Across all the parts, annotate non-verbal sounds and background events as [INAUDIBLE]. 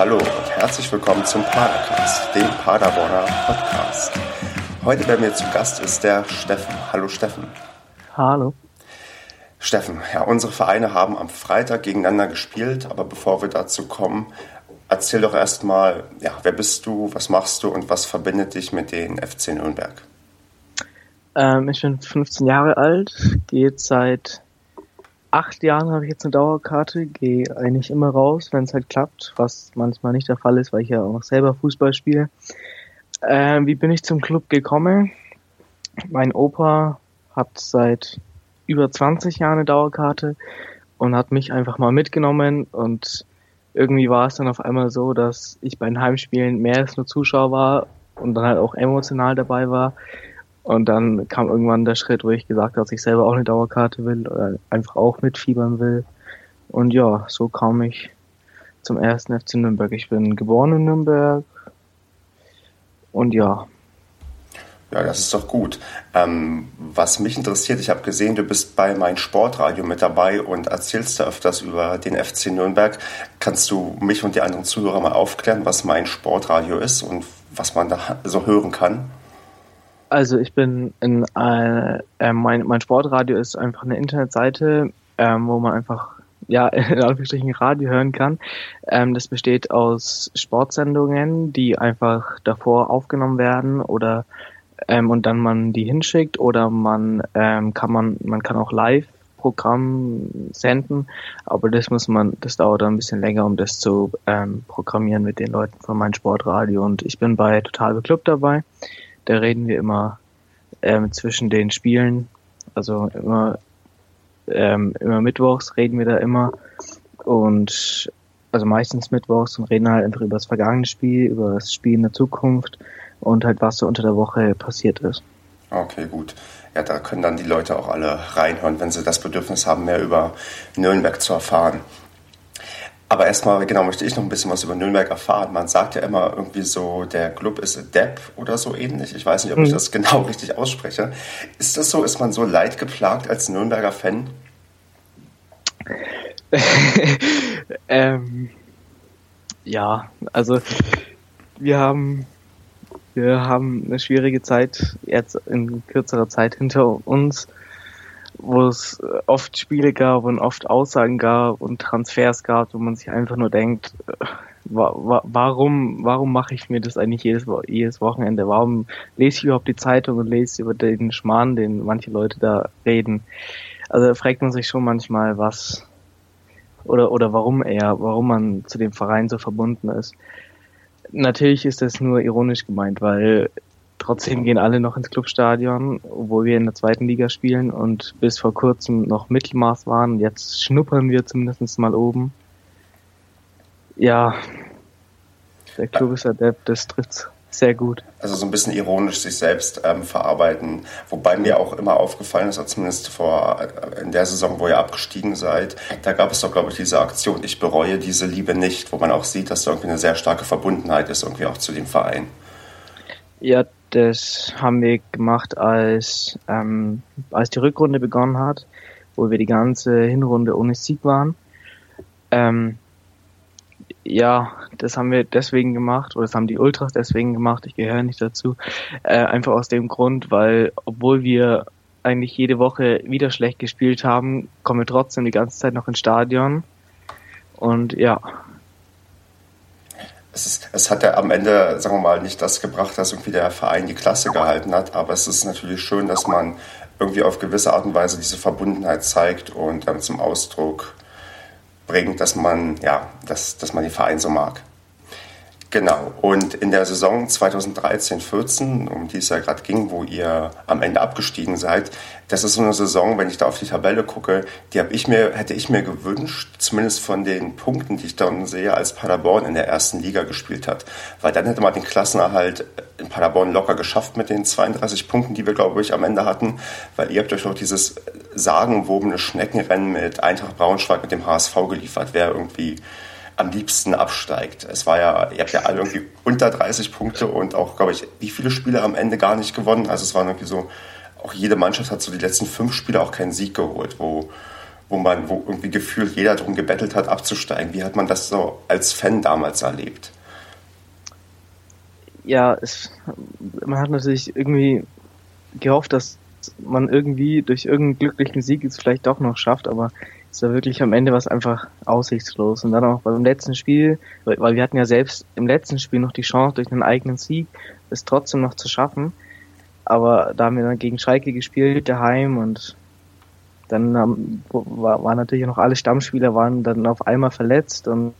Hallo und herzlich willkommen zum Padercast, dem Paderborner Podcast. Heute bei mir zu Gast ist der Steffen. Hallo Steffen. Hallo. Steffen, ja, unsere Vereine haben am Freitag gegeneinander gespielt, aber bevor wir dazu kommen, erzähl doch erstmal, ja, wer bist du, was machst du und was verbindet dich mit den FC Nürnberg? Ähm, ich bin 15 Jahre alt, gehe seit acht Jahren habe ich jetzt eine Dauerkarte, gehe eigentlich immer raus, wenn es halt klappt, was manchmal nicht der Fall ist, weil ich ja auch noch selber Fußball spiele. Ähm, wie bin ich zum Club gekommen? Mein Opa hat seit über 20 Jahren eine Dauerkarte und hat mich einfach mal mitgenommen und irgendwie war es dann auf einmal so, dass ich bei den Heimspielen mehr als nur Zuschauer war und dann halt auch emotional dabei war und dann kam irgendwann der Schritt, wo ich gesagt habe, dass ich selber auch eine Dauerkarte will oder einfach auch mitfiebern will. Und ja, so kam ich zum ersten FC Nürnberg. Ich bin geboren in Nürnberg. Und ja. Ja, das ist doch gut. Ähm, was mich interessiert, ich habe gesehen, du bist bei mein Sportradio mit dabei und erzählst da öfters über den FC Nürnberg. Kannst du mich und die anderen Zuhörer mal aufklären, was mein Sportradio ist und was man da so hören kann? Also ich bin in äh, äh, mein, mein Sportradio ist einfach eine Internetseite, ähm, wo man einfach ja [LAUGHS] in Anführungsstrichen Radio hören kann. Ähm, das besteht aus Sportsendungen, die einfach davor aufgenommen werden oder ähm, und dann man die hinschickt oder man ähm, kann man man kann auch live Programm senden, aber das muss man, das dauert ein bisschen länger, um das zu ähm, programmieren mit den Leuten von meinem Sportradio und ich bin bei Total Beklubbt dabei. Da reden wir immer ähm, zwischen den Spielen, also immer, ähm, immer mittwochs reden wir da immer und also meistens mittwochs und reden halt einfach über das vergangene Spiel, über das Spiel in der Zukunft und halt was so unter der Woche passiert ist. Okay, gut. Ja, da können dann die Leute auch alle reinhören, wenn sie das Bedürfnis haben, mehr über Nürnberg zu erfahren. Aber erstmal, genau, möchte ich noch ein bisschen was über Nürnberg erfahren. Man sagt ja immer irgendwie so, der Club ist a Depp oder so ähnlich. Ich weiß nicht, ob ich mhm. das genau [LAUGHS] richtig ausspreche. Ist das so? Ist man so leidgeplagt als Nürnberger Fan? [LAUGHS] ähm, ja, also wir haben wir haben eine schwierige Zeit jetzt in kürzerer Zeit hinter uns wo es oft Spiele gab und oft Aussagen gab und Transfers gab, wo man sich einfach nur denkt, äh, warum, warum mache ich mir das eigentlich jedes, jedes Wochenende? Warum lese ich überhaupt die Zeitung und lese über den Schmarrn, den manche Leute da reden? Also da fragt man sich schon manchmal, was oder, oder warum er, warum man zu dem Verein so verbunden ist. Natürlich ist das nur ironisch gemeint, weil Trotzdem gehen alle noch ins Clubstadion, obwohl wir in der zweiten Liga spielen und bis vor kurzem noch Mittelmaß waren. Jetzt schnuppern wir zumindest mal oben. Ja, der Club ist adept, das trifft sehr gut. Also so ein bisschen ironisch sich selbst ähm, verarbeiten. Wobei mir auch immer aufgefallen ist, zumindest vor äh, in der Saison, wo ihr abgestiegen seid, da gab es doch, glaube ich, diese Aktion, ich bereue diese Liebe nicht, wo man auch sieht, dass da irgendwie eine sehr starke Verbundenheit ist, irgendwie auch zu dem Verein. Ja, das haben wir gemacht, als, ähm, als die Rückrunde begonnen hat, wo wir die ganze Hinrunde ohne Sieg waren. Ähm, ja, das haben wir deswegen gemacht, oder das haben die Ultras deswegen gemacht, ich gehöre nicht dazu. Äh, einfach aus dem Grund, weil obwohl wir eigentlich jede Woche wieder schlecht gespielt haben, kommen wir trotzdem die ganze Zeit noch ins Stadion. Und ja, es, ist, es hat ja am Ende, sagen wir mal, nicht das gebracht, dass irgendwie der Verein die Klasse gehalten hat, aber es ist natürlich schön, dass man irgendwie auf gewisse Art und Weise diese Verbundenheit zeigt und dann zum Ausdruck bringt, dass man, ja, dass, dass man den Verein so mag. Genau. Und in der Saison 2013-14, um die es ja gerade ging, wo ihr am Ende abgestiegen seid, das ist so eine Saison, wenn ich da auf die Tabelle gucke, die habe ich mir, hätte ich mir gewünscht, zumindest von den Punkten, die ich dann sehe, als Paderborn in der ersten Liga gespielt hat. Weil dann hätte man den Klassenerhalt in Paderborn locker geschafft mit den 32 Punkten, die wir, glaube ich, am Ende hatten. Weil ihr habt euch auch dieses sagenwobene Schneckenrennen mit Eintracht Braunschweig mit dem HSV geliefert. Wer irgendwie am liebsten absteigt. Es war ja, ihr habt ja alle [LAUGHS] irgendwie unter 30 Punkte und auch, glaube ich, wie viele Spiele am Ende gar nicht gewonnen. Also es waren irgendwie so, auch jede Mannschaft hat so die letzten fünf Spiele auch keinen Sieg geholt, wo, wo man, wo irgendwie gefühlt jeder darum gebettelt hat, abzusteigen. Wie hat man das so als Fan damals erlebt? Ja, es, man hat natürlich irgendwie gehofft, dass man irgendwie durch irgendeinen glücklichen Sieg es vielleicht doch noch schafft, aber es war wirklich am Ende was einfach aussichtslos. Und dann auch beim letzten Spiel, weil wir hatten ja selbst im letzten Spiel noch die Chance, durch einen eigenen Sieg es trotzdem noch zu schaffen. Aber da haben wir dann gegen Schalke gespielt, daheim und dann haben, war, waren natürlich noch alle Stammspieler waren dann auf einmal verletzt und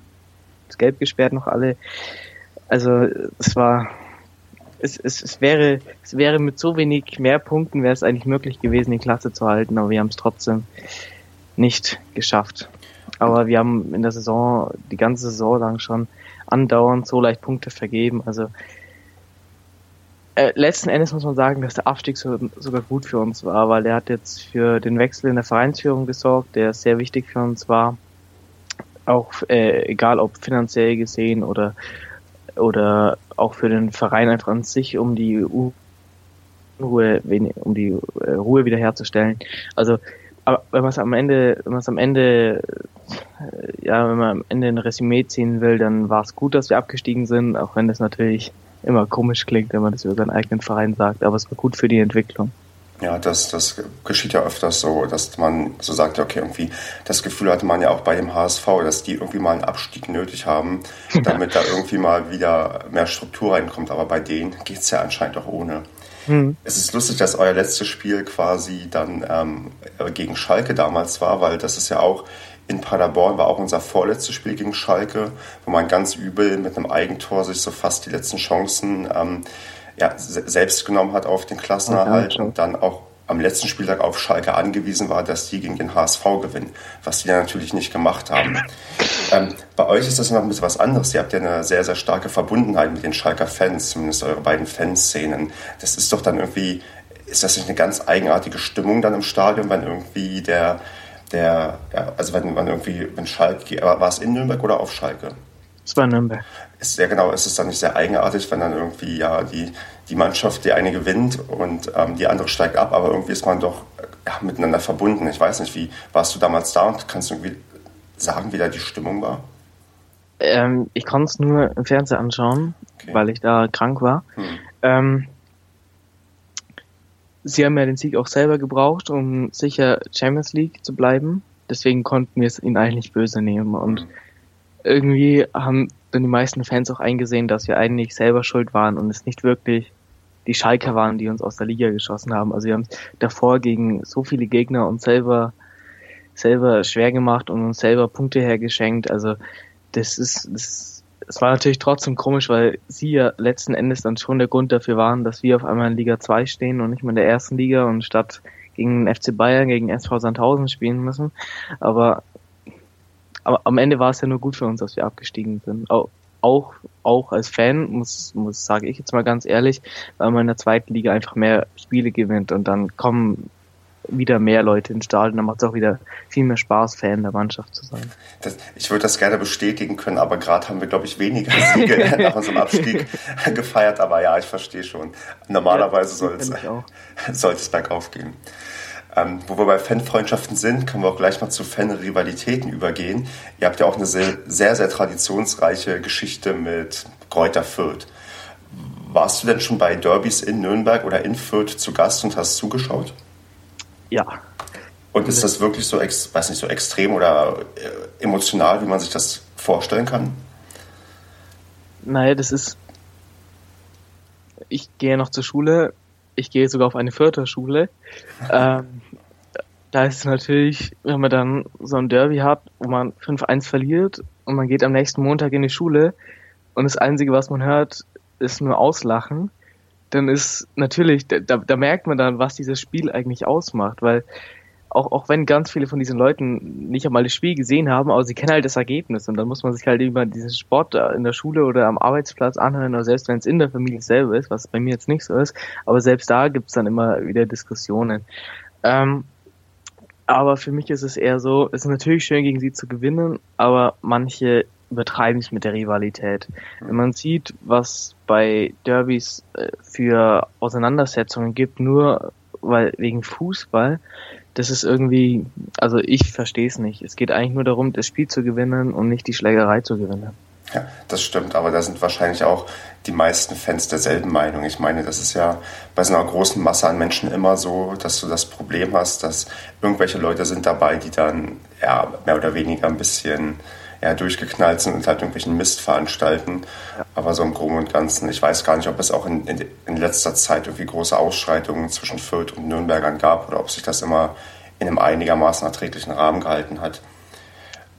gelb gesperrt noch alle. Also es war es, es, es wäre es wäre mit so wenig mehr Punkten wäre es eigentlich möglich gewesen, die Klasse zu halten, aber wir haben es trotzdem nicht geschafft. Aber wir haben in der Saison die ganze Saison lang schon andauernd so leicht Punkte vergeben. Also äh, letzten Endes muss man sagen, dass der Abstieg so, sogar gut für uns war, weil er hat jetzt für den Wechsel in der Vereinsführung gesorgt, der sehr wichtig für uns war. Auch äh, egal ob finanziell gesehen oder oder auch für den Verein einfach an sich, um die Ruhe, um die äh, Ruhe wiederherzustellen. Also, aber wenn man es am Ende, wenn man es am Ende, äh, ja, wenn man am Ende ein Resümee ziehen will, dann war es gut, dass wir abgestiegen sind, auch wenn das natürlich immer komisch klingt, wenn man das über seinen eigenen Verein sagt, aber es war gut für die Entwicklung. Ja, das, das geschieht ja öfters so, dass man so sagt, okay, irgendwie, das Gefühl hatte man ja auch bei dem HSV, dass die irgendwie mal einen Abstieg nötig haben, [LAUGHS] damit da irgendwie mal wieder mehr Struktur reinkommt. Aber bei denen geht es ja anscheinend auch ohne. Mhm. Es ist lustig, dass euer letztes Spiel quasi dann ähm, gegen Schalke damals war, weil das ist ja auch in Paderborn war auch unser vorletztes Spiel gegen Schalke, wo man ganz übel mit einem Eigentor sich so fast die letzten Chancen ähm, ja, selbst genommen hat auf den Klassenerhalt und dann auch am letzten Spieltag auf Schalke angewiesen war, dass die gegen den HSV gewinnen, was die dann natürlich nicht gemacht haben. Ähm, bei euch ist das noch ein bisschen was anderes. Ihr habt ja eine sehr, sehr starke Verbundenheit mit den Schalker Fans, zumindest eure beiden Fanszenen. Das ist doch dann irgendwie, ist das nicht eine ganz eigenartige Stimmung dann im Stadion, wenn irgendwie der, der, ja, also wenn man irgendwie, wenn Schalke, war es in Nürnberg oder auf Schalke? Es war Nürnberg. Ist sehr genau, ist es dann nicht sehr eigenartig, wenn dann irgendwie ja die, die Mannschaft, die eine gewinnt und ähm, die andere steigt ab, aber irgendwie ist man doch ja, miteinander verbunden. Ich weiß nicht, wie warst du damals da und kannst du irgendwie sagen, wie da die Stimmung war? Ähm, ich konnte es nur im Fernsehen anschauen, okay. weil ich da krank war. Hm. Ähm, sie haben ja den Sieg auch selber gebraucht, um sicher Champions League zu bleiben. Deswegen konnten wir es ihnen eigentlich böse nehmen. Und hm irgendwie haben dann die meisten Fans auch eingesehen, dass wir eigentlich selber schuld waren und es nicht wirklich die Schalker waren, die uns aus der Liga geschossen haben. Also wir haben davor gegen so viele Gegner uns selber selber schwer gemacht und uns selber Punkte hergeschenkt. Also das ist das, es war natürlich trotzdem komisch, weil sie ja letzten Endes dann schon der Grund dafür waren, dass wir auf einmal in Liga 2 stehen und nicht mehr in der ersten Liga und statt gegen FC Bayern, gegen SV Sandhausen spielen müssen. Aber aber am Ende war es ja nur gut für uns, dass wir abgestiegen sind. Auch, auch, auch als Fan muss, muss, sage ich jetzt mal ganz ehrlich, weil man in der zweiten Liga einfach mehr Spiele gewinnt und dann kommen wieder mehr Leute ins Stadion, dann macht es auch wieder viel mehr Spaß, Fan der Mannschaft zu sein. Das, ich würde das gerne bestätigen können, aber gerade haben wir, glaube ich, weniger Siege [LAUGHS] nach unserem Abstieg [LAUGHS] gefeiert, aber ja, ich verstehe schon. Normalerweise ja, soll [LAUGHS] es bergauf gehen. Ähm, wo wir bei Fanfreundschaften sind, können wir auch gleich mal zu Fanrivalitäten übergehen. Ihr habt ja auch eine sehr, sehr, sehr traditionsreiche Geschichte mit Kräuter Fürth. Warst du denn schon bei Derbys in Nürnberg oder in Fürth zu Gast und hast zugeschaut? Ja. Und ist das wirklich so, weiß nicht, so extrem oder äh, emotional, wie man sich das vorstellen kann? Naja, das ist. Ich gehe noch zur Schule ich gehe sogar auf eine Förderschule. ähm, da ist es natürlich, wenn man dann so ein Derby hat, wo man 5-1 verliert und man geht am nächsten Montag in die Schule und das Einzige, was man hört, ist nur Auslachen, dann ist natürlich, da, da merkt man dann, was dieses Spiel eigentlich ausmacht, weil auch, auch wenn ganz viele von diesen Leuten nicht einmal das Spiel gesehen haben, aber sie kennen halt das Ergebnis und dann muss man sich halt über diesen Sport in der Schule oder am Arbeitsplatz anhören oder selbst wenn es in der Familie selber ist, was bei mir jetzt nicht so ist, aber selbst da gibt's dann immer wieder Diskussionen. Ähm, aber für mich ist es eher so, es ist natürlich schön gegen sie zu gewinnen, aber manche übertreiben es mit der Rivalität. Wenn man sieht, was bei Derbys äh, für Auseinandersetzungen gibt, nur weil wegen Fußball, das ist irgendwie, also ich verstehe es nicht. Es geht eigentlich nur darum, das Spiel zu gewinnen und nicht die Schlägerei zu gewinnen. Ja, das stimmt, aber da sind wahrscheinlich auch die meisten Fans derselben Meinung. Ich meine, das ist ja bei so einer großen Masse an Menschen immer so, dass du das Problem hast, dass irgendwelche Leute sind dabei, die dann ja mehr oder weniger ein bisschen ja, durchgeknallt sind und halt irgendwelchen Mist veranstalten. Ja. Aber so im Groben und Ganzen, ich weiß gar nicht, ob es auch in, in, in, letzter Zeit irgendwie große Ausschreitungen zwischen Fürth und Nürnbergern gab oder ob sich das immer in einem einigermaßen erträglichen Rahmen gehalten hat.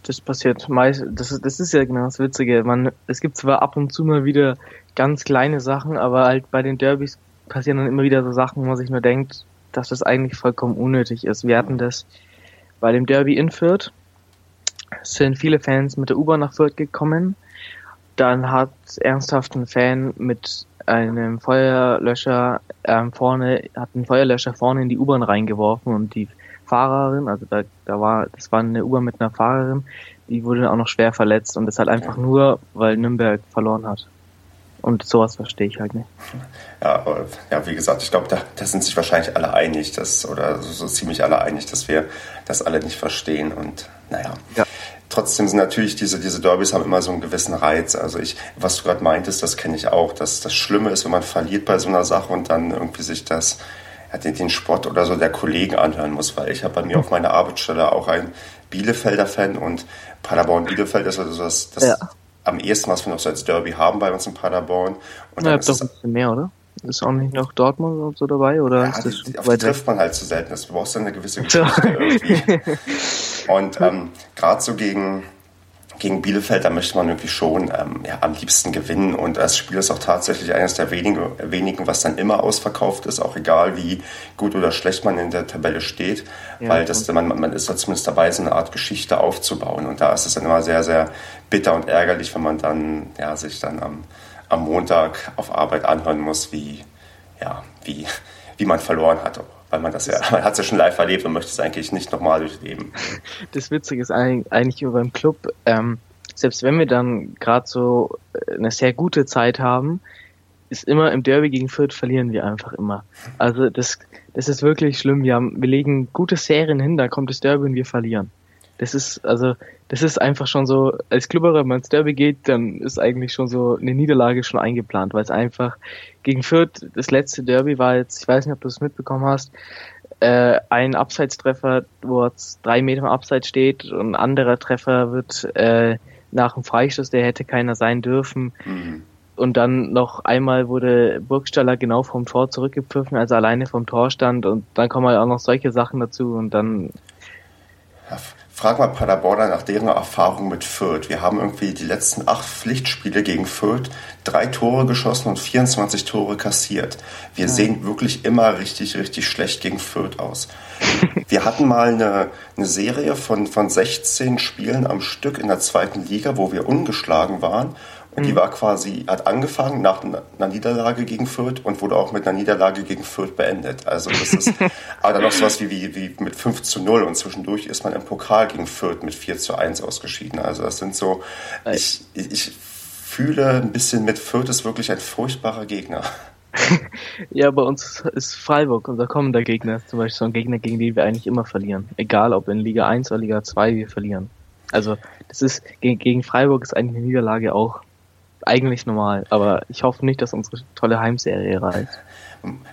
Das passiert meist, das ist, das ist ja genau das Witzige. Man, es gibt zwar ab und zu mal wieder ganz kleine Sachen, aber halt bei den Derbys passieren dann immer wieder so Sachen, wo man sich nur denkt, dass das eigentlich vollkommen unnötig ist. Wir hatten das bei dem Derby in Fürth, sind viele Fans mit der U-Bahn nach Fürth gekommen. Dann hat ernsthaft ein Fan mit einem Feuerlöscher ähm, vorne, hat einen Feuerlöscher vorne in die U-Bahn reingeworfen und die Fahrerin, also da, da war, das war eine U-Bahn mit einer Fahrerin, die wurde auch noch schwer verletzt und das halt einfach nur, weil Nürnberg verloren hat. Und sowas verstehe ich halt nicht. Ja, ja wie gesagt, ich glaube, da, da sind sich wahrscheinlich alle einig, dass, oder so, so, ziemlich alle einig, dass wir das alle nicht verstehen. Und naja. Ja. Trotzdem sind natürlich diese, diese Derbys haben immer so einen gewissen Reiz. Also ich, was du gerade meintest, das kenne ich auch. Dass das Schlimme ist, wenn man verliert bei so einer Sache und dann irgendwie sich das, ja, den, den Sport oder so der Kollegen anhören muss, weil ich habe bei mir auf meiner Arbeitsstelle auch einen Bielefelder Fan und Paderborn Bielefeld ist also das, das ja am ehesten, was wir noch so als Derby haben bei uns in Paderborn. Und ja, doch ein bisschen mehr, oder? Ist auch nicht noch Dortmund und so dabei? Oder ja, ist das auf die trifft man halt zu so selten. Du brauchst dann eine gewisse Geschichte irgendwie. [LAUGHS] Und ähm, gerade so gegen, gegen Bielefeld, da möchte man irgendwie schon ähm, ja, am liebsten gewinnen. Und das Spiel ist auch tatsächlich eines der wenigen, wenigen, was dann immer ausverkauft ist, auch egal wie gut oder schlecht man in der Tabelle steht. Ja, weil das, man, man ist da zumindest dabei, so eine Art Geschichte aufzubauen. Und da ist es dann immer sehr, sehr bitter und ärgerlich, wenn man dann ja, sich dann am, am Montag auf Arbeit anhören muss, wie, ja, wie, wie man verloren hat weil man das ja, [LAUGHS] man hat es ja schon live erlebt und möchte es eigentlich nicht nochmal durchleben. [LAUGHS] Das Witzige ist eigentlich über beim Club, ähm, selbst wenn wir dann gerade so äh, eine sehr gute Zeit haben, ist immer im Derby gegen Fürth verlieren wir einfach immer. Also das, das ist wirklich schlimm. Wir haben, wir legen gute Serien hin, da kommt das Derby und wir verlieren. Das ist, also, das ist einfach schon so, als Klubberer, wenn man ins Derby geht, dann ist eigentlich schon so eine Niederlage schon eingeplant, weil es einfach gegen Fürth, das letzte Derby war jetzt, ich weiß nicht, ob du es mitbekommen hast, äh, ein Abseitstreffer, wo es drei Meter im Abseits steht und ein anderer Treffer wird äh, nach dem Freistoß, der hätte keiner sein dürfen. Mhm. Und dann noch einmal wurde Burgstaller genau vom Tor zurückgepfiffen, also alleine vom Tor stand und dann kommen halt auch noch solche Sachen dazu und dann Frag mal Paderborner nach deren Erfahrung mit Fürth. Wir haben irgendwie die letzten acht Pflichtspiele gegen Fürth drei Tore geschossen und 24 Tore kassiert. Wir ja. sehen wirklich immer richtig, richtig schlecht gegen Fürth aus. Wir hatten mal eine, eine Serie von, von 16 Spielen am Stück in der zweiten Liga, wo wir ungeschlagen waren und die mhm. war quasi, hat angefangen nach einer Niederlage gegen Fürth und wurde auch mit einer Niederlage gegen Fürth beendet. Also das ist [LAUGHS] aber dann noch sowas wie, wie, wie mit 5 zu 0 und zwischendurch ist man im Pokal gegen Fürth mit 4 zu 1 ausgeschieden. Also das sind so, ich, ich fühle ein bisschen mit Fürth ist wirklich ein furchtbarer Gegner. [LAUGHS] ja, bei uns ist Freiburg unser kommender Gegner, zum Beispiel so ein Gegner, gegen den wir eigentlich immer verlieren. Egal ob in Liga 1 oder Liga 2, wir verlieren. Also das ist gegen Freiburg ist eigentlich eine Niederlage auch eigentlich normal, aber ich hoffe nicht, dass unsere tolle Heimserie reicht.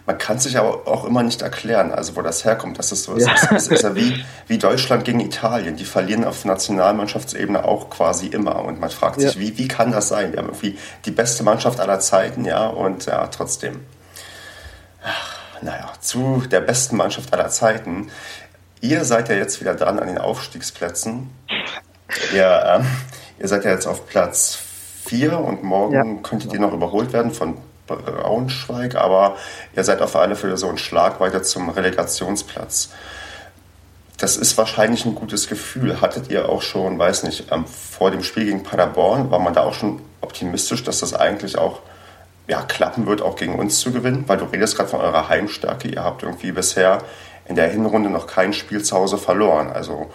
Man kann sich aber auch immer nicht erklären, also wo das herkommt, dass es so ist. Ja. Es ist ja wie, wie Deutschland gegen Italien. Die verlieren auf Nationalmannschaftsebene auch quasi immer. Und man fragt sich, ja. wie, wie kann das sein? Wir haben irgendwie die beste Mannschaft aller Zeiten, ja, und ja, trotzdem. Ach, naja, zu der besten Mannschaft aller Zeiten. Ihr seid ja jetzt wieder dran an den Aufstiegsplätzen. Ihr, ähm, ihr seid ja jetzt auf Platz 4 und morgen ja. könntet ihr noch überholt werden von Braunschweig, aber ihr seid auf alle Fälle so ein Schlag weiter zum Relegationsplatz. Das ist wahrscheinlich ein gutes Gefühl. Hattet ihr auch schon, weiß nicht, ähm, vor dem Spiel gegen Paderborn, war man da auch schon optimistisch, dass das eigentlich auch ja, klappen wird, auch gegen uns zu gewinnen? Weil du redest gerade von eurer Heimstärke. Ihr habt irgendwie bisher in der Hinrunde noch kein Spiel zu Hause verloren. Also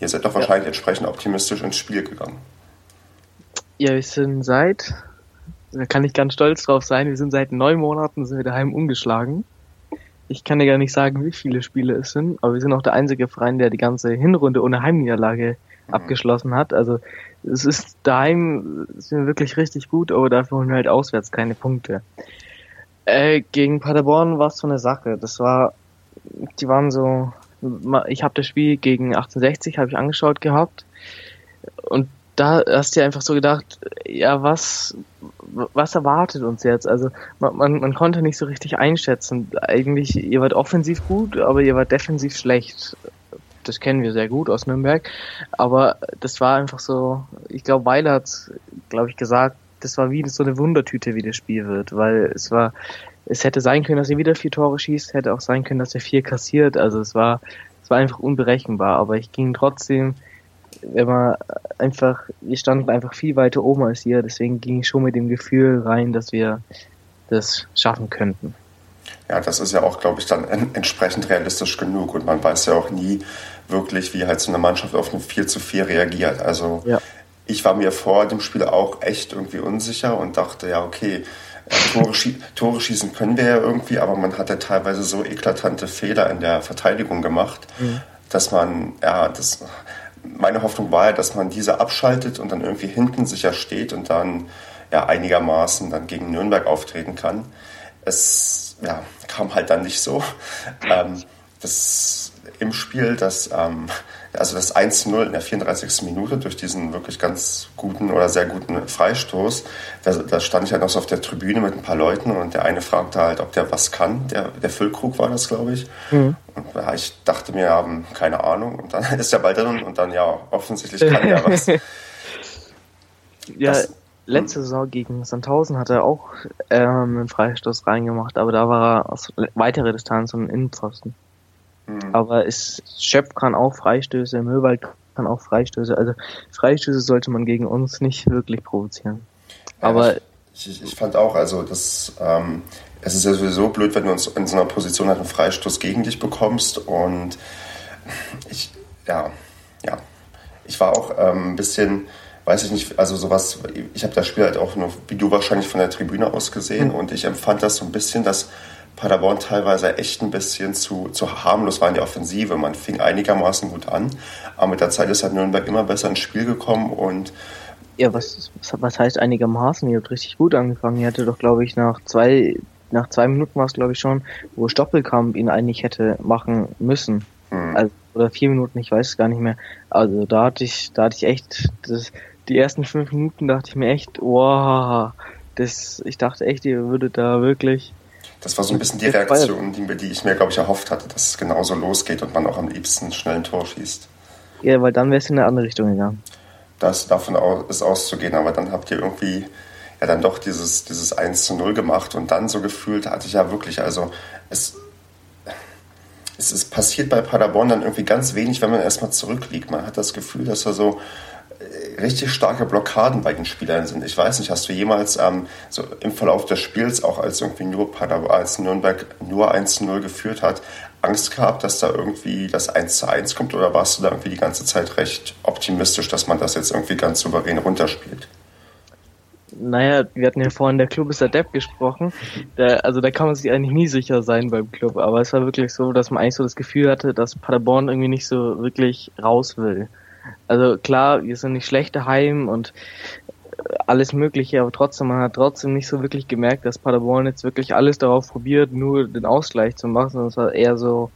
ihr seid doch wahrscheinlich ja. entsprechend optimistisch ins Spiel gegangen. Ja, wir sind seit, da kann ich ganz stolz drauf sein, wir sind seit neun Monaten sind wir daheim umgeschlagen. ich kann dir gar nicht sagen, wie viele Spiele es sind, aber wir sind auch der einzige Verein, der die ganze Hinrunde ohne Heimniederlage mhm. abgeschlossen hat. Also es ist daheim sind wir wirklich richtig gut, aber dafür holen wir halt auswärts keine Punkte. Äh, gegen Paderborn war es so eine Sache. Das war, die waren so, ich habe das Spiel gegen 1860 habe ich angeschaut gehabt und da hast du einfach so gedacht, ja, was, was erwartet uns jetzt? Also man, man, man konnte nicht so richtig einschätzen. Eigentlich, ihr wart offensiv gut, aber ihr wart defensiv schlecht. Das kennen wir sehr gut aus Nürnberg. Aber das war einfach so, ich glaube, Weiler hat, glaube ich, gesagt, das war wie so eine Wundertüte, wie das Spiel wird, weil es war, es hätte sein können, dass er wieder vier Tore schießt, hätte auch sein können, dass er vier kassiert. Also es war, es war einfach unberechenbar. Aber ich ging trotzdem wenn man einfach, wir standen einfach viel weiter oben als ihr, deswegen ging ich schon mit dem Gefühl rein, dass wir das schaffen könnten. Ja, das ist ja auch, glaube ich, dann entsprechend realistisch genug und man weiß ja auch nie wirklich, wie halt so eine Mannschaft auf ein 4 zu 4 reagiert. Also ja. ich war mir vor dem Spiel auch echt irgendwie unsicher und dachte, ja, okay, äh, Tore, schie Tore, schießen können wir ja irgendwie, aber man hat ja teilweise so eklatante Fehler in der Verteidigung gemacht, mhm. dass man, ja, das meine Hoffnung war ja, dass man diese abschaltet und dann irgendwie hinten sicher steht und dann ja einigermaßen dann gegen Nürnberg auftreten kann. Es ja, kam halt dann nicht so. Ähm, das im Spiel, das ähm, also das 1-0 in der 34. Minute durch diesen wirklich ganz guten oder sehr guten Freistoß, da, da stand ich halt noch so auf der Tribüne mit ein paar Leuten und der eine fragte halt, ob der was kann. Der, der Füllkrug war das, glaube ich. Mhm. Und ja, ich dachte mir, haben keine Ahnung. Und dann [LAUGHS] ist er bald drin und dann, ja, offensichtlich kann er was. [LAUGHS] ja, das, letzte Saison gegen Sandhausen hat er auch ähm, einen Freistoß reingemacht, aber da war er aus weiterer Distanz und Innenpfosten. Mhm. Aber es, Schöpf kann auch Freistöße, Möwald kann auch Freistöße. Also Freistöße sollte man gegen uns nicht wirklich provozieren. Ja, Aber ich, ich, fand auch, also das, ähm, es ist ja sowieso blöd, wenn du in so einer Position halt einen Freistoß gegen dich bekommst. Und ich, ja, ja, ich war auch ähm, ein bisschen, weiß ich nicht, also sowas, ich habe das Spiel halt auch nur, wie du wahrscheinlich von der Tribüne aus gesehen mhm. und ich empfand das so ein bisschen, dass Paderborn teilweise echt ein bisschen zu, zu harmlos war in der Offensive. Man fing einigermaßen gut an, aber mit der Zeit ist halt Nürnberg immer besser ins Spiel gekommen und ja, was, was heißt einigermaßen? Ihr habt richtig gut angefangen. Ihr hatte doch, glaube ich, nach zwei, nach zwei Minuten war es, glaube ich, schon, wo Stoppelkamp ihn eigentlich hätte machen müssen. Hm. Also, oder vier Minuten, ich weiß es gar nicht mehr. Also da hatte ich, da hatte ich echt, das, die ersten fünf Minuten dachte ich mir echt, wow, das, ich dachte echt, ihr würdet da wirklich das war so ein bisschen die Reaktion, die, die ich mir, glaube ich, erhofft hatte, dass es genauso losgeht und man auch am liebsten schnell ein Tor schießt. Ja, weil dann wäre es in eine andere Richtung gegangen. Das davon ist auszugehen, aber dann habt ihr irgendwie ja dann doch dieses, dieses 1 zu 0 gemacht und dann so gefühlt hatte ich ja wirklich, also es, es ist passiert bei Paderborn dann irgendwie ganz wenig, wenn man erstmal zurückliegt. Man hat das Gefühl, dass er so richtig starke Blockaden bei den Spielern sind. Ich weiß nicht, hast du jemals ähm, so im Verlauf des Spiels, auch als irgendwie nur als Nürnberg nur 1-0 geführt hat, Angst gehabt, dass da irgendwie das 1 1 kommt oder warst du da irgendwie die ganze Zeit recht optimistisch, dass man das jetzt irgendwie ganz souverän runterspielt? Naja, wir hatten ja vorhin, der Club ist adept gesprochen. Der, also da kann man sich eigentlich nie sicher sein beim Club. Aber es war wirklich so, dass man eigentlich so das Gefühl hatte, dass Paderborn irgendwie nicht so wirklich raus will. Also klar, wir sind nicht schlechte Heim und alles Mögliche, aber trotzdem, man hat trotzdem nicht so wirklich gemerkt, dass Paderborn jetzt wirklich alles darauf probiert, nur den Ausgleich zu machen, sondern es war eher so,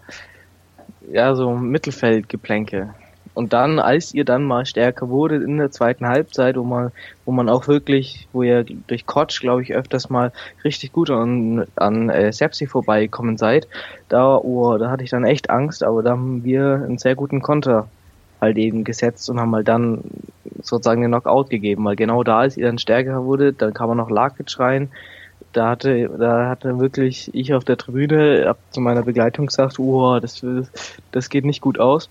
ja, so Mittelfeldgeplänke. Und dann, als ihr dann mal stärker wurde in der zweiten Halbzeit, wo man, wo man auch wirklich, wo ihr durch Kotsch, glaube ich, öfters mal richtig gut an, an äh, Sepsi vorbeigekommen seid, da, oh, da hatte ich dann echt Angst, aber da haben wir einen sehr guten Konter halt eben gesetzt und haben halt dann sozusagen den Knockout gegeben, weil genau da, als ihr dann stärker wurde, dann kam man noch Larkic rein, da hatte, da hatte wirklich ich auf der Tribüne, hab zu meiner Begleitung gesagt, oh, das, das geht nicht gut aus.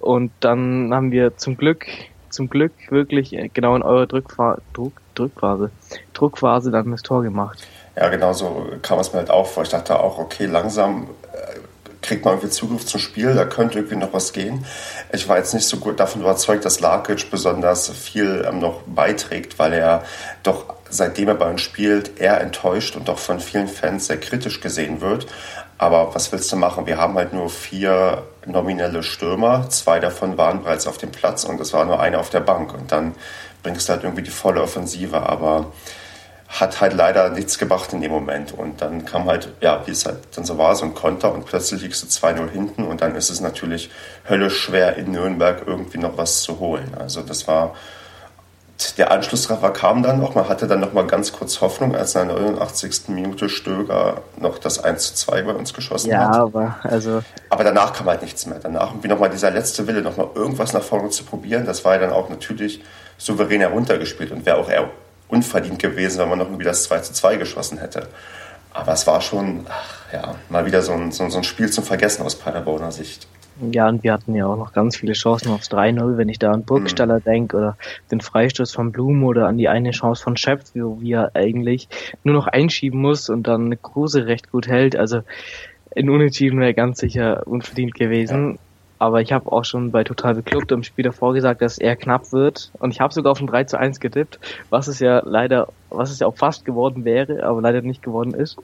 Und dann haben wir zum Glück, zum Glück wirklich genau in eurer Drückphase, Druck, Drückphase, Druckphase dann das Tor gemacht. Ja, genau so kam es mir halt auch vor. Ich dachte auch, okay, langsam kriegt man irgendwie Zugriff zum Spiel, da könnte irgendwie noch was gehen. Ich war jetzt nicht so gut davon überzeugt, dass Larkic besonders viel ähm, noch beiträgt, weil er doch seitdem er bei uns spielt, eher enttäuscht und doch von vielen Fans sehr kritisch gesehen wird. Aber was willst du machen? Wir haben halt nur vier nominelle Stürmer. Zwei davon waren bereits auf dem Platz und es war nur einer auf der Bank. Und dann bringst du halt irgendwie die volle Offensive. Aber hat halt leider nichts gebracht in dem Moment. Und dann kam halt, ja, wie es halt dann so war, so ein Konter und plötzlich liegst du 2-0 hinten und dann ist es natürlich höllisch schwer, in Nürnberg irgendwie noch was zu holen. Also das war, der Anschlusstreffer kam dann noch, man hatte dann noch mal ganz kurz Hoffnung, als in der 89. Minute Stöger noch das 1 2 bei uns geschossen ja, hat. Ja, aber also... Aber danach kam halt nichts mehr. Danach irgendwie noch mal dieser letzte Wille, noch mal irgendwas nach vorne zu probieren, das war ja dann auch natürlich souverän heruntergespielt und wäre auch eher unverdient gewesen, wenn man noch irgendwie das 2 zu 2 geschossen hätte. Aber es war schon, ach, ja, mal wieder so ein, so, so ein Spiel zum Vergessen aus Paderborner Sicht. Ja, und wir hatten ja auch noch ganz viele Chancen aufs 3-0, wenn ich da an Burgstaller mhm. denke oder den Freistoß von Blum oder an die eine Chance von Schöpf, wo wir eigentlich nur noch einschieben muss und dann Kruse recht gut hält. Also in Unentschieden wäre ganz sicher unverdient gewesen. Ja. Aber ich habe auch schon bei Total Beklubbt im Spiel davor gesagt, dass er knapp wird. Und ich habe sogar auf ein 3 zu 1 getippt, was es ja leider, was es ja auch fast geworden wäre, aber leider nicht geworden ist,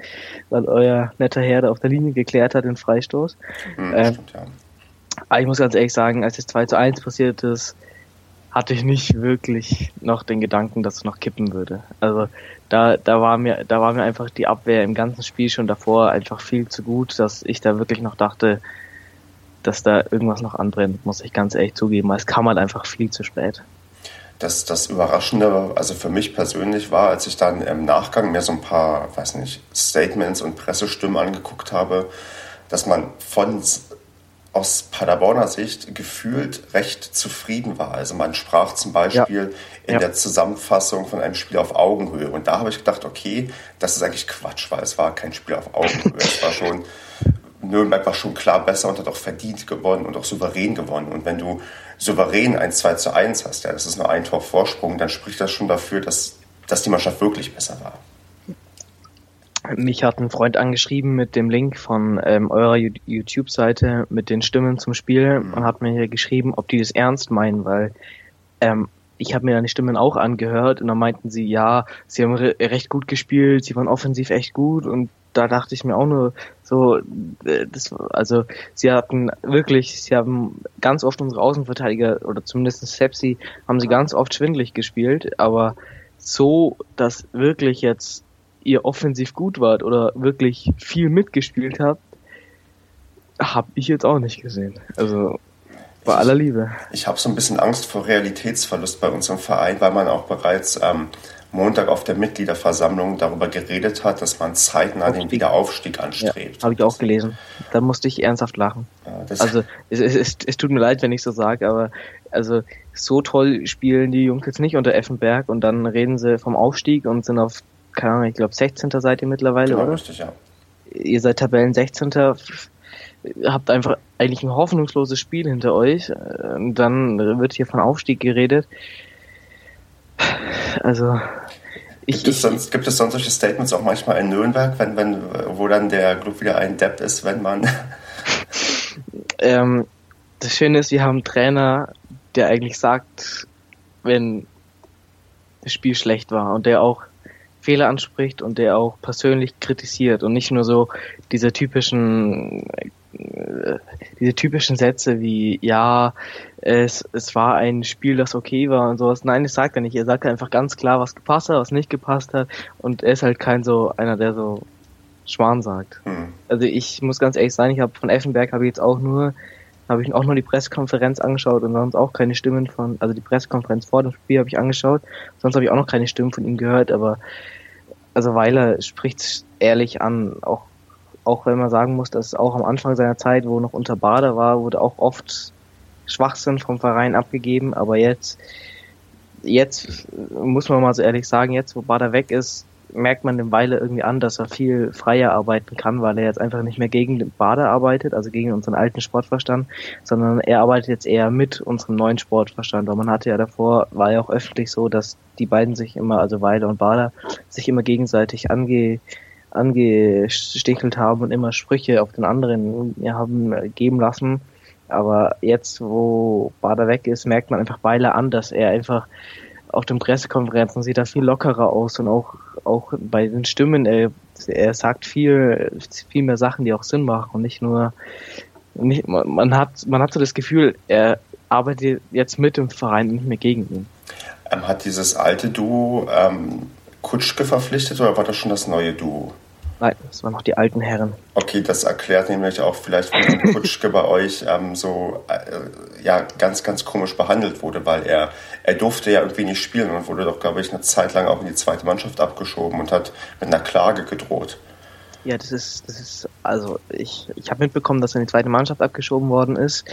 weil euer netter Herr da auf der Linie geklärt hat den Freistoß. Mhm, ähm, stimmt, ja. Aber ich muss ganz ehrlich sagen, als das 2 zu 1 passiert ist, hatte ich nicht wirklich noch den Gedanken, dass es noch kippen würde. Also da, da war mir, da war mir einfach die Abwehr im ganzen Spiel schon davor einfach viel zu gut, dass ich da wirklich noch dachte, dass da irgendwas noch anbrennt, muss ich ganz ehrlich zugeben. Es kam halt einfach viel zu spät. Das, das Überraschende, also für mich persönlich war, als ich dann im Nachgang mir so ein paar, weiß nicht, Statements und Pressestimmen angeguckt habe, dass man von aus Paderborner Sicht gefühlt recht zufrieden war. Also man sprach zum Beispiel ja. in ja. der Zusammenfassung von einem Spiel auf Augenhöhe. Und da habe ich gedacht, okay, das ist eigentlich Quatsch, weil es war kein Spiel auf Augenhöhe. es war schon Nürnberg war schon klar besser und hat auch verdient gewonnen und auch souverän gewonnen. Und wenn du souverän ein 2 zu 1 hast, ja, das ist nur ein Tor Vorsprung, dann spricht das schon dafür, dass, dass die Mannschaft wirklich besser war. Mich hat ein Freund angeschrieben mit dem Link von ähm, eurer YouTube-Seite mit den Stimmen zum Spiel mhm. und hat mir hier geschrieben, ob die das ernst meinen, weil ähm, ich habe mir dann die Stimmen auch angehört und dann meinten sie, ja, sie haben re recht gut gespielt, sie waren offensiv echt gut und da dachte ich mir auch nur so, äh, das, also sie hatten wirklich, sie haben ganz oft unsere Außenverteidiger oder zumindest Sepsi haben sie ganz oft schwindlig gespielt, aber so, dass wirklich jetzt ihr offensiv gut wart oder wirklich viel mitgespielt habt, habe ich jetzt auch nicht gesehen. Also bei aller Liebe. Ich habe so ein bisschen Angst vor Realitätsverlust bei unserem Verein, weil man auch bereits ähm, Montag auf der Mitgliederversammlung darüber geredet hat, dass man zeitnah Aufstieg. den Wiederaufstieg anstrebt. Ja, Habe ich auch gelesen. Da musste ich ernsthaft lachen. Ja, also es, es, es, tut mir leid, wenn ich so sage, aber also so toll spielen die Jungs jetzt nicht unter Effenberg und dann reden sie vom Aufstieg und sind auf, keine Ahnung, ich glaube 16. seid ihr mittlerweile, genau, oder? Richtig, ja. Ihr seid Tabellen 16. Habt einfach eigentlich ein hoffnungsloses Spiel hinter euch. Und dann wird hier von Aufstieg geredet. Also Gibt es, sonst, gibt es sonst solche Statements auch manchmal in Nürnberg, wenn, wenn, wo dann der Club wieder ein Depp ist, wenn man. [LAUGHS] ähm, das Schöne ist, wir haben einen Trainer, der eigentlich sagt, wenn das Spiel schlecht war und der auch Fehler anspricht und der auch persönlich kritisiert und nicht nur so diese typischen diese typischen Sätze wie ja, es, es war ein Spiel, das okay war und sowas. Nein, das sagt er nicht. Er sagt einfach ganz klar, was gepasst hat, was nicht gepasst hat. Und er ist halt kein so einer, der so Schwan sagt. Mhm. Also ich muss ganz ehrlich sein, ich habe von Effenberg habe ich jetzt auch nur habe ich auch nur die Pressekonferenz angeschaut und sonst auch keine Stimmen von, also die Pressekonferenz vor dem Spiel habe ich angeschaut, sonst habe ich auch noch keine Stimmen von ihm gehört, aber also Weiler spricht ehrlich an, auch auch wenn man sagen muss, dass auch am Anfang seiner Zeit, wo noch unter Bader war, wurde auch oft Schwachsinn vom Verein abgegeben, aber jetzt, jetzt muss man mal so ehrlich sagen, jetzt wo Bader weg ist, merkt man dem Weile irgendwie an, dass er viel freier arbeiten kann, weil er jetzt einfach nicht mehr gegen Bader arbeitet, also gegen unseren alten Sportverstand, sondern er arbeitet jetzt eher mit unserem neuen Sportverstand. Und man hatte ja davor, war ja auch öffentlich so, dass die beiden sich immer, also Weile und Bader, sich immer gegenseitig ange, angestichelt haben und immer Sprüche auf den anderen haben geben lassen. Aber jetzt, wo Bader weg ist, merkt man einfach Weiler an, dass er einfach auf den Pressekonferenzen sieht er viel lockerer aus und auch auch bei den Stimmen, er, er sagt viel, viel mehr Sachen, die auch Sinn machen und nicht nur, nicht, man hat, man hat so das Gefühl, er arbeitet jetzt mit dem Verein, nicht mehr gegen ihn. Ähm, hat dieses alte Duo ähm, Kutschke verpflichtet oder war das schon das neue Duo? Nein, das waren noch die alten Herren. Okay, das erklärt nämlich auch vielleicht, warum Kutschke bei euch ähm, so äh, ja, ganz, ganz komisch behandelt wurde, weil er, er durfte ja irgendwie nicht spielen und wurde doch, glaube ich, eine Zeit lang auch in die zweite Mannschaft abgeschoben und hat mit einer Klage gedroht. Ja, das ist, das ist, also ich, ich habe mitbekommen, dass er in die zweite Mannschaft abgeschoben worden ist.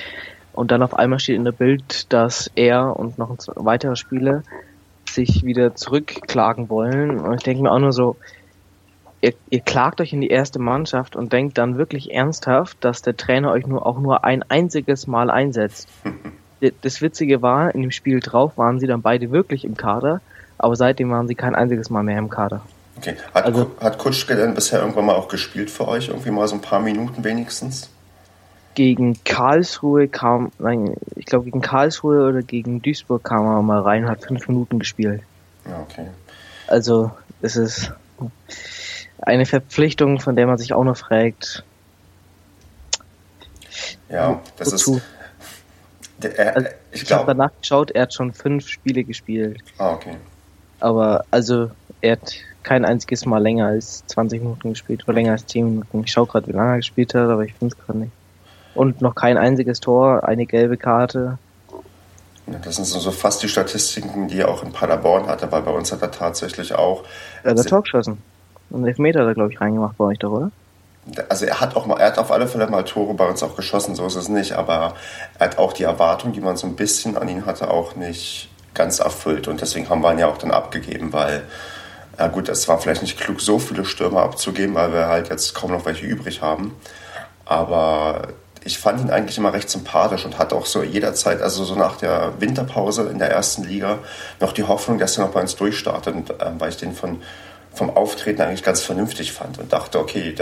Und dann auf einmal steht in der Bild, dass er und noch ein weiterer Spieler sich wieder zurückklagen wollen. Und ich denke mir auch nur so, ihr, ihr klagt euch in die erste Mannschaft und denkt dann wirklich ernsthaft, dass der Trainer euch nur auch nur ein einziges Mal einsetzt. [LAUGHS] Das Witzige war, in dem Spiel drauf waren sie dann beide wirklich im Kader, aber seitdem waren sie kein einziges Mal mehr im Kader. Okay. Hat, also, hat Kutschke denn bisher irgendwann mal auch gespielt für euch? Irgendwie mal so ein paar Minuten wenigstens? Gegen Karlsruhe kam, nein, ich glaube gegen Karlsruhe oder gegen Duisburg kam er mal rein, hat fünf Minuten gespielt. Ja, okay. Also, es ist, eine Verpflichtung, von der man sich auch noch fragt. Ja, das wozu? ist. Der, also, ich ich habe danach geschaut, er hat schon fünf Spiele gespielt. Ah, okay. Aber also er hat kein einziges Mal länger als 20 Minuten gespielt oder länger als 10 Minuten. Ich schaue gerade, wie lange er gespielt hat, aber ich finde es gerade nicht. Und noch kein einziges Tor, eine gelbe Karte. Das sind so fast die Statistiken, die er auch in Paderborn hatte, weil bei uns hat er tatsächlich auch. Er hat er Tor geschossen. Einen Elfmeter da, glaube ich, reingemacht bei euch doch, oder? Also er hat auch mal, er hat auf alle Fälle mal Tore bei uns auch geschossen, so ist es nicht, aber er hat auch die Erwartung, die man so ein bisschen an ihn hatte, auch nicht ganz erfüllt. Und deswegen haben wir ihn ja auch dann abgegeben, weil, ja gut, es war vielleicht nicht klug, so viele Stürmer abzugeben, weil wir halt jetzt kaum noch welche übrig haben. Aber ich fand ihn eigentlich immer recht sympathisch und hatte auch so jederzeit, also so nach der Winterpause in der ersten Liga, noch die Hoffnung, dass er noch bei uns durchstartet, und, äh, weil ich den von vom Auftreten eigentlich ganz vernünftig fand und dachte, okay,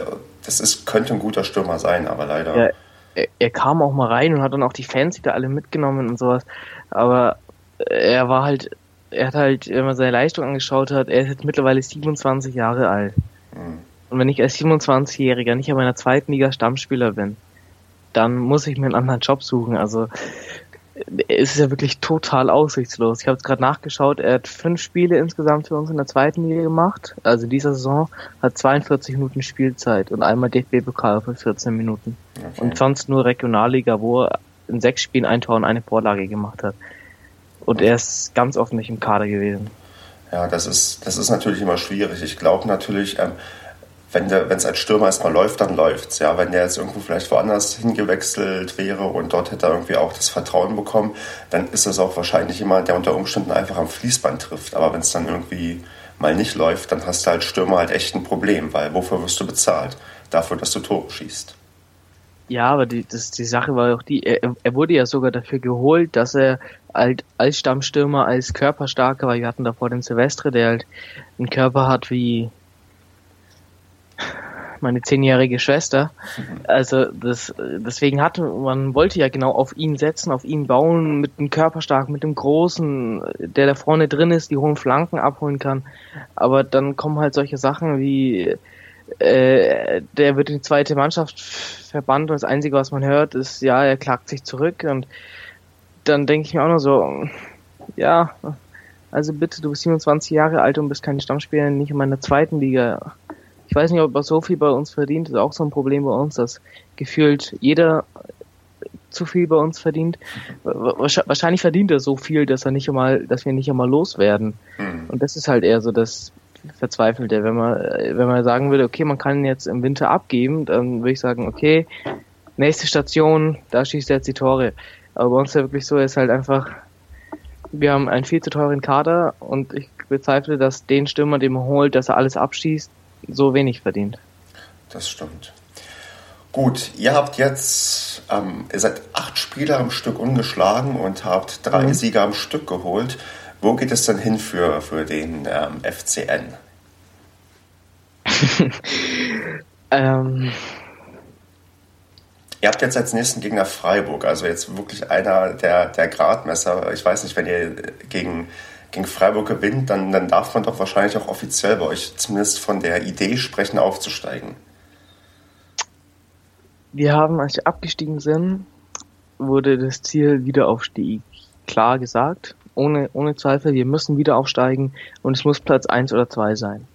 das ist, könnte ein guter Stürmer sein, aber leider. Ja, er, er kam auch mal rein und hat dann auch die Fans wieder alle mitgenommen und sowas. Aber er war halt, er hat halt, wenn man seine Leistung angeschaut hat, er ist jetzt mittlerweile 27 Jahre alt. Mhm. Und wenn ich als 27-Jähriger nicht in meiner zweiten Liga Stammspieler bin, dann muss ich mir einen anderen Job suchen. Also es ist ja wirklich total aussichtslos. Ich habe jetzt gerade nachgeschaut, er hat fünf Spiele insgesamt für uns in der zweiten Liga gemacht. Also dieser Saison hat 42 Minuten Spielzeit und einmal DFB-Pokal für 14 Minuten. Okay. Und sonst nur Regionalliga, wo er in sechs Spielen ein Tor und eine Vorlage gemacht hat. Und er ist ganz oft nicht im Kader gewesen. Ja, das ist, das ist natürlich immer schwierig. Ich glaube natürlich, ähm, wenn es als Stürmer erstmal läuft, dann läuft's. Ja, wenn der jetzt irgendwo vielleicht woanders hingewechselt wäre und dort hätte er irgendwie auch das Vertrauen bekommen, dann ist das auch wahrscheinlich jemand, der unter Umständen einfach am Fließband trifft. Aber wenn es dann irgendwie mal nicht läuft, dann hast du als Stürmer halt echt ein Problem, weil wofür wirst du bezahlt? Dafür, dass du Tore schießt. Ja, aber die, das, die Sache war auch die, er, er wurde ja sogar dafür geholt, dass er halt als Stammstürmer, als Körperstarker, weil wir hatten davor den Silvestre, der halt einen Körper hat wie meine zehnjährige Schwester. Also das, deswegen hatte man wollte ja genau auf ihn setzen, auf ihn bauen, mit dem Körperstark, mit dem Großen, der da vorne drin ist, die hohen Flanken abholen kann. Aber dann kommen halt solche Sachen wie äh, der wird in die zweite Mannschaft verbannt und das Einzige, was man hört, ist, ja, er klagt sich zurück und dann denke ich mir auch noch so, ja, also bitte, du bist 27 Jahre alt und bist kein Stammspieler, nicht in meiner zweiten Liga. Ich weiß nicht, ob er so viel bei uns verdient. Das ist auch so ein Problem bei uns, dass gefühlt jeder zu viel bei uns verdient. Wahrscheinlich verdient er so viel, dass er nicht einmal, dass wir nicht einmal loswerden. Mhm. Und das ist halt eher so das Verzweifelte. Wenn man, wenn man sagen würde, okay, man kann ihn jetzt im Winter abgeben, dann würde ich sagen, okay, nächste Station, da schießt er jetzt die Tore. Aber bei uns ist ja wirklich so, ist halt einfach, wir haben einen viel zu teuren Kader und ich bezweifle, dass den Stürmer, den man holt, dass er alles abschießt, so wenig verdient. Das stimmt. Gut, ihr habt jetzt, ähm, ihr seid acht Spiele am Stück ungeschlagen und habt drei mhm. Siege am Stück geholt. Wo geht es denn hin für, für den ähm, FCN? [LAUGHS] ähm. Ihr habt jetzt als nächsten Gegner Freiburg, also jetzt wirklich einer der, der Gradmesser. Ich weiß nicht, wenn ihr gegen gegen Freiburg gewinnt, dann, dann darf man doch wahrscheinlich auch offiziell bei euch zumindest von der Idee sprechen, aufzusteigen. Wir haben, als wir abgestiegen sind, wurde das Ziel Wiederaufstieg klar gesagt. Ohne, ohne Zweifel, wir müssen wieder aufsteigen und es muss Platz eins oder zwei sein.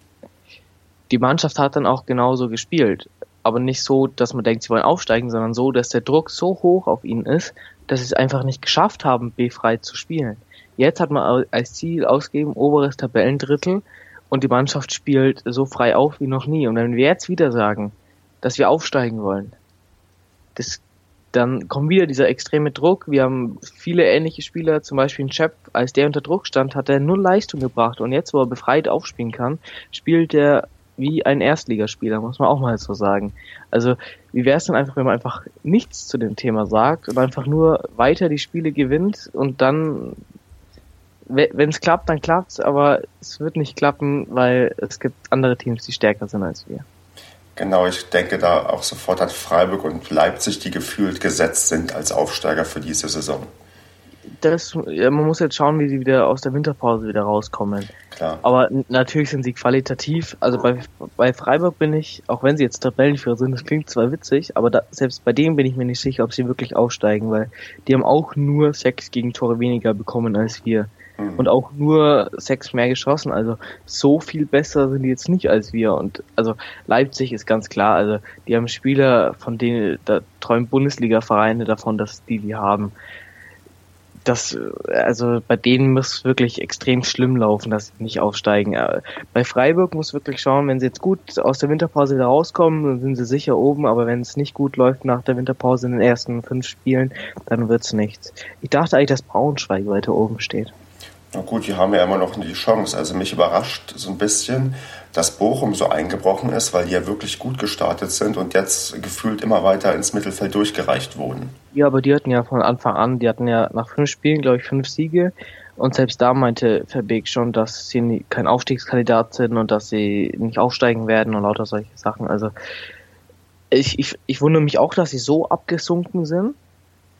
Die Mannschaft hat dann auch genauso gespielt. Aber nicht so, dass man denkt, sie wollen aufsteigen, sondern so, dass der Druck so hoch auf ihnen ist, dass sie es einfach nicht geschafft haben, B-frei zu spielen. Jetzt hat man als Ziel ausgegeben, oberes Tabellendrittel und die Mannschaft spielt so frei auf wie noch nie. Und wenn wir jetzt wieder sagen, dass wir aufsteigen wollen, das, dann kommt wieder dieser extreme Druck. Wir haben viele ähnliche Spieler, zum Beispiel ein Chap, als der unter Druck stand, hat er null Leistung gebracht und jetzt, wo er befreit aufspielen kann, spielt er wie ein Erstligaspieler, muss man auch mal so sagen. Also, wie wäre es denn einfach, wenn man einfach nichts zu dem Thema sagt und einfach nur weiter die Spiele gewinnt und dann, wenn es klappt, dann klappt's, aber es wird nicht klappen, weil es gibt andere Teams, die stärker sind als wir. Genau, ich denke da auch sofort an Freiburg und Leipzig, die gefühlt gesetzt sind als Aufsteiger für diese Saison. Das, man muss jetzt schauen, wie sie wieder aus der Winterpause wieder rauskommen. Klar. Aber natürlich sind sie qualitativ. Also bei, bei Freiburg bin ich, auch wenn sie jetzt Tabellenführer sind, das klingt zwar witzig, aber da, selbst bei denen bin ich mir nicht sicher, ob sie wirklich aufsteigen, weil die haben auch nur sechs Gegentore weniger bekommen als wir. Mhm. Und auch nur sechs mehr geschossen. Also so viel besser sind die jetzt nicht als wir. Und also Leipzig ist ganz klar, also die haben Spieler, von denen da träumen Bundesliga-Vereine davon, dass die die haben. Das, also bei denen muss wirklich extrem schlimm laufen, dass sie nicht aufsteigen. Bei Freiburg muss wirklich schauen, wenn sie jetzt gut aus der Winterpause wieder rauskommen, dann sind sie sicher oben, aber wenn es nicht gut läuft nach der Winterpause in den ersten fünf Spielen, dann wird's nichts. Ich dachte eigentlich, dass Braunschweig weiter oben steht. Na gut, die haben ja immer noch die Chance. Also mich überrascht so ein bisschen, dass Bochum so eingebrochen ist, weil die ja wirklich gut gestartet sind und jetzt gefühlt immer weiter ins Mittelfeld durchgereicht wurden. Ja, aber die hatten ja von Anfang an, die hatten ja nach fünf Spielen, glaube ich, fünf Siege. Und selbst da meinte Verbeek schon, dass sie kein Aufstiegskandidat sind und dass sie nicht aufsteigen werden und lauter solche Sachen. Also ich, ich, ich wundere mich auch, dass sie so abgesunken sind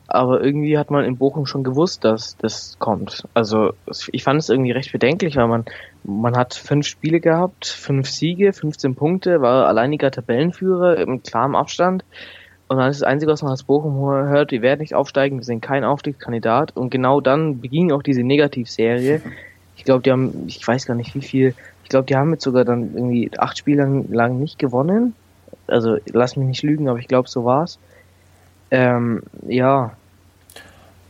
aber irgendwie hat man in Bochum schon gewusst, dass das kommt. Also ich fand es irgendwie recht bedenklich, weil man man hat fünf Spiele gehabt, fünf Siege, 15 Punkte, war alleiniger Tabellenführer im klaren Abstand. Und dann ist das Einzige, was man aus Bochum hört, wir werden nicht aufsteigen, wir sind kein Aufstiegskandidat. Und genau dann beging auch diese Negativserie. Ich glaube, die haben, ich weiß gar nicht wie viel, ich glaube, die haben jetzt sogar dann irgendwie acht Spiele lang nicht gewonnen. Also lass mich nicht lügen, aber ich glaube, so war's. Ähm, ja.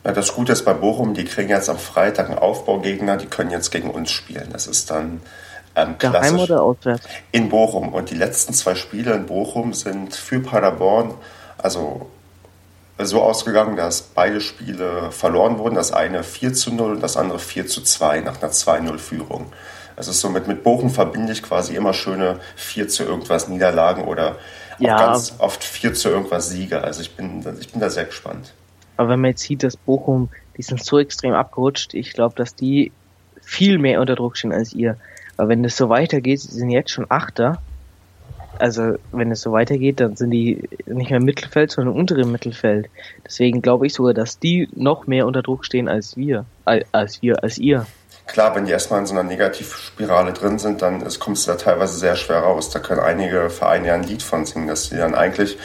ja. Das Gute ist bei Bochum, die kriegen jetzt am Freitag einen Aufbaugegner, die können jetzt gegen uns spielen. Das ist dann ähm, Daheim oder auswärts? In Bochum. Und die letzten zwei Spiele in Bochum sind für Paderborn, also so ausgegangen, dass beide Spiele verloren wurden. Das eine 4 zu 0 und das andere 4 zu 2 nach einer 2-0-Führung. Also somit mit Bochum verbinde ich quasi immer schöne 4 zu irgendwas Niederlagen oder ja. ganz oft 4 zu irgendwas Sieger. Also ich bin, ich bin da sehr gespannt. Aber wenn man jetzt sieht, dass Bochum, die sind so extrem abgerutscht, ich glaube, dass die viel mehr unter Druck stehen als ihr. Aber wenn es so weitergeht, sie sind jetzt schon Achter. Also wenn es so weitergeht, dann sind die nicht mehr im Mittelfeld, sondern im unteren Mittelfeld. Deswegen glaube ich sogar, dass die noch mehr unter Druck stehen als wir, als wir, als ihr. Klar, wenn die erstmal in so einer Negativspirale drin sind, dann ist, kommst du da teilweise sehr schwer raus. Da können einige Vereine ja ein Lied von singen, dass die dann eigentlich,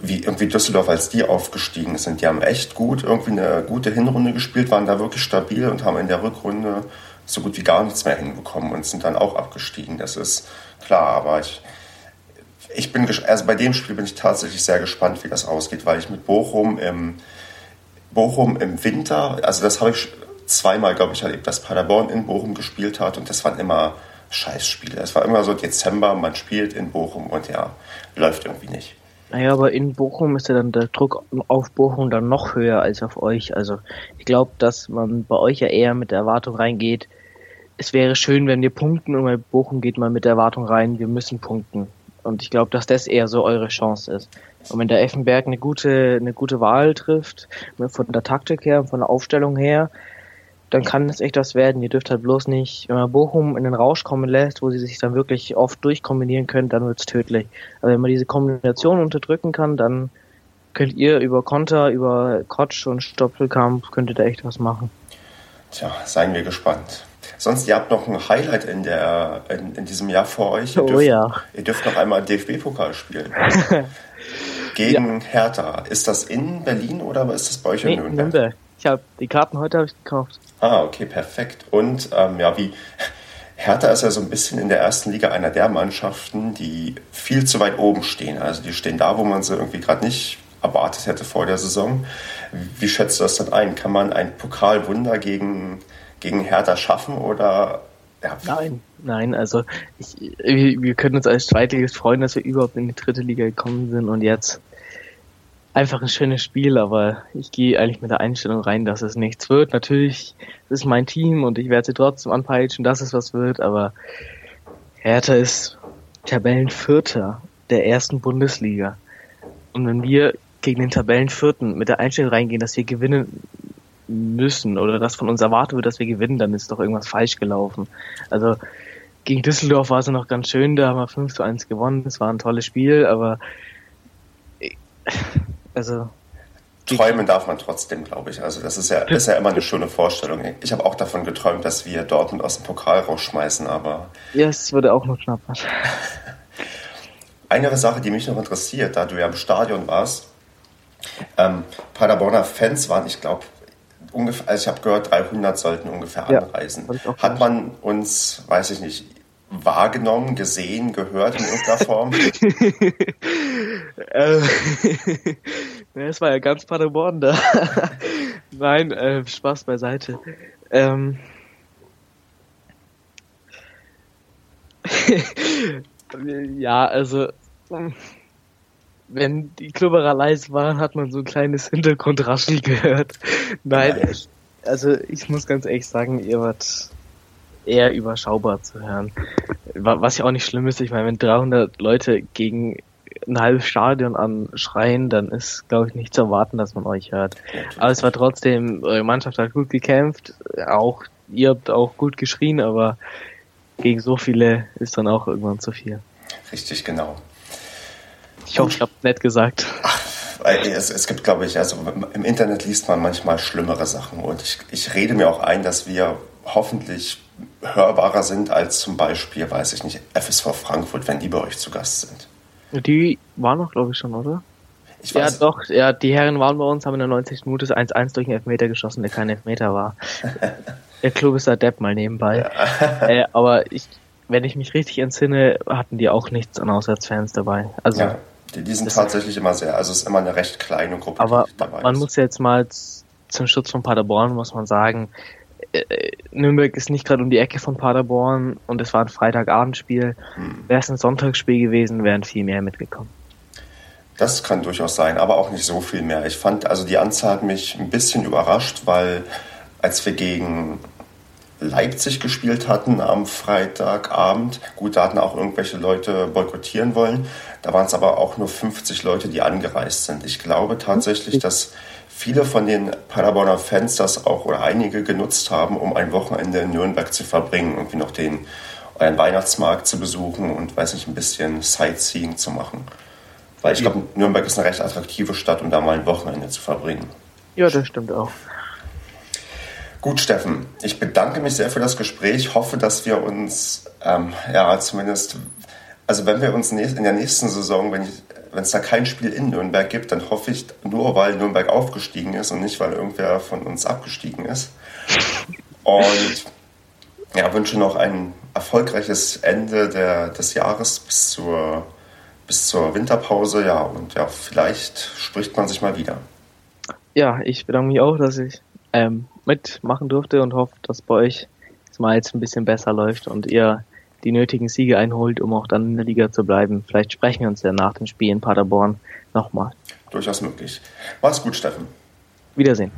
wie irgendwie Düsseldorf, als die aufgestiegen sind, die haben echt gut, irgendwie eine gute Hinrunde gespielt, waren da wirklich stabil und haben in der Rückrunde so gut wie gar nichts mehr hinbekommen und sind dann auch abgestiegen. Das ist klar, aber ich, ich bin, also bei dem Spiel bin ich tatsächlich sehr gespannt, wie das ausgeht, weil ich mit Bochum im, Bochum im Winter, also das habe ich zweimal, glaube ich, erlebt, dass Paderborn in Bochum gespielt hat und das waren immer Scheißspiele. Es war immer so Dezember, man spielt in Bochum und ja, läuft irgendwie nicht. Naja, aber in Bochum ist ja dann der Druck auf Bochum dann noch höher als auf euch. Also ich glaube, dass man bei euch ja eher mit der Erwartung reingeht, es wäre schön, wenn wir punkten und bei Bochum geht man mit der Erwartung rein, wir müssen punkten. Und ich glaube, dass das eher so eure Chance ist. Und wenn der Effenberg eine gute, eine gute Wahl trifft, von der Taktik her, von der Aufstellung her, dann kann es echt was werden. Ihr dürft halt bloß nicht, wenn man Bochum in den Rausch kommen lässt, wo sie sich dann wirklich oft durchkombinieren können, dann wird's tödlich. Aber wenn man diese Kombination unterdrücken kann, dann könnt ihr über Konter, über Kotsch und Stoppelkamp, könnt ihr da echt was machen. Tja, seien wir gespannt. Sonst, ihr habt noch ein Highlight in, der, in, in diesem Jahr vor euch. Ihr Oh dürft, ja. Ihr dürft noch einmal DFB-Pokal spielen. [LAUGHS] Gegen Hertha. Ist das in Berlin oder ist das bei euch Nee, in in Nürnberg? Nürnberg. Ich habe die Karten heute habe ich gekauft. Ah, okay, perfekt. Und ähm, ja, wie Hertha ist ja so ein bisschen in der ersten Liga einer der Mannschaften, die viel zu weit oben stehen. Also die stehen da, wo man sie irgendwie gerade nicht erwartet hätte vor der Saison. Wie schätzt du das dann ein? Kann man ein Pokalwunder gegen, gegen Hertha schaffen oder ja, Nein, nein, also ich, wir wir können uns als Zweitligist freuen, dass wir überhaupt in die dritte Liga gekommen sind und jetzt einfach ein schönes Spiel, aber ich gehe eigentlich mit der Einstellung rein, dass es nichts wird. Natürlich, das ist mein Team und ich werde sie trotzdem anpeitschen, dass es was wird, aber Hertha ist Tabellenvierter der ersten Bundesliga. Und wenn wir gegen den Tabellenvierten mit der Einstellung reingehen, dass wir gewinnen müssen oder dass von uns erwartet wird, dass wir gewinnen, dann ist doch irgendwas falsch gelaufen. Also gegen Düsseldorf war es noch ganz schön, da haben wir 5 zu 1 gewonnen, das war ein tolles Spiel, aber also träumen darf man trotzdem, glaube ich. Also das ist ja, ist ja immer eine schöne Vorstellung. Ich habe auch davon geträumt, dass wir Dortmund aus dem Pokal rausschmeißen, aber ja, es würde auch noch schnappern. [LAUGHS] Eine Sache, die mich noch interessiert, da du ja im Stadion warst, ähm, Paderborner Fans waren, ich glaube, ungefähr, also ich habe gehört, 300 sollten ungefähr Ja, anreisen. auch Hat man uns, weiß ich nicht, wahrgenommen, gesehen, gehört in irgendeiner Form? [LAUGHS] äh, [LAUGHS] es war ja ganz Paderborn da. [LAUGHS] Nein, äh, Spaß beiseite. Ähm, ja, also wenn die Klubberer leise waren, hat man so ein kleines Hintergrundraschel gehört. Nein, Nein. also ich muss ganz ehrlich sagen, ihr wart eher überschaubar zu hören. Wa- Was ja auch nicht schlimm ist, ich meine, wenn 300 Leute gegen ein halbes Stadion anschreien, dann ist, glaube ich, nicht zu erwarten, dass man euch hört. Aber es war trotzdem, eure Mannschaft hat gut gekämpft, auch ihr habt auch gut geschrien, aber gegen so viele ist dann auch irgendwann zu viel. Richtig, genau. Ich hoffe, ich habe nett gesagt. Weil Es, es gibt, glaube ich, also im Internet liest man manchmal schlimmere Sachen und ich, ich rede mir auch ein, dass wir hoffentlich hörbarer sind als zum Beispiel, weiß ich nicht, FSV Frankfurt, wenn die bei euch zu Gast sind. Die waren noch, glaube ich, schon, oder? Ich Ja, weiß, doch, ja, die Herren waren bei uns, haben in der 90. Minute das 1-1 durch einen Elfmeter geschossen, der kein Elfmeter war. [LAUGHS] der Club ist da Depp mal nebenbei. [LAUGHS] äh, aber ich, wenn ich mich richtig entsinne, hatten die auch nichts an Auswärtsfans dabei. Also, ja, die, die sind tatsächlich immer sehr, also es ist immer eine recht kleine Gruppe, aber die dabei man ist. muss jetzt mal zum Schutz von Paderborn, muss man sagen, Nürnberg ist nicht gerade um die Ecke von Paderborn und es war ein Freitagabendspiel. Hm. Wäre es ein Sonntagsspiel gewesen, wären viel mehr mitgekommen. Das kann durchaus sein, aber auch nicht so viel mehr. Ich fand, also die Anzahl hat mich ein bisschen überrascht, weil als wir gegen Leipzig gespielt hatten am Freitagabend, gut, da hatten auch irgendwelche Leute boykottieren wollen, da waren es aber auch nur 50 Leute, die angereist sind. Ich glaube tatsächlich, dass viele von den Paderborner Fans das auch oder einige genutzt haben, um ein Wochenende in Nürnberg zu verbringen, irgendwie noch den euren Weihnachtsmarkt zu besuchen und weiß nicht, ein bisschen Sightseeing zu machen. Weil ich glaube, Nürnberg ist eine recht attraktive Stadt, um da mal ein Wochenende zu verbringen. Ja, das stimmt auch. Gut, Steffen, ich bedanke mich sehr für das Gespräch. Hoffe, dass wir uns, ähm, ja, zumindest, also wenn wir uns in der nächsten Saison, wenn ich, wenn es da kein Spiel in Nürnberg gibt, dann hoffe ich nur, weil Nürnberg aufgestiegen ist und nicht, weil irgendwer von uns abgestiegen ist. Und ja, wünsche noch ein erfolgreiches Ende der, des Jahres bis zur, bis zur Winterpause. Ja, und ja, vielleicht spricht man sich mal wieder. Ja, ich bedanke mich auch, dass ich ähm, mitmachen durfte und hoffe, dass bei euch es mal jetzt ein bisschen besser läuft und ihr die nötigen Siege einholt, um auch dann in der Liga zu bleiben. Vielleicht sprechen wir uns ja nach dem Spiel in Paderborn nochmal. Durchaus möglich. Mach's gut, Steffen. Wiedersehen.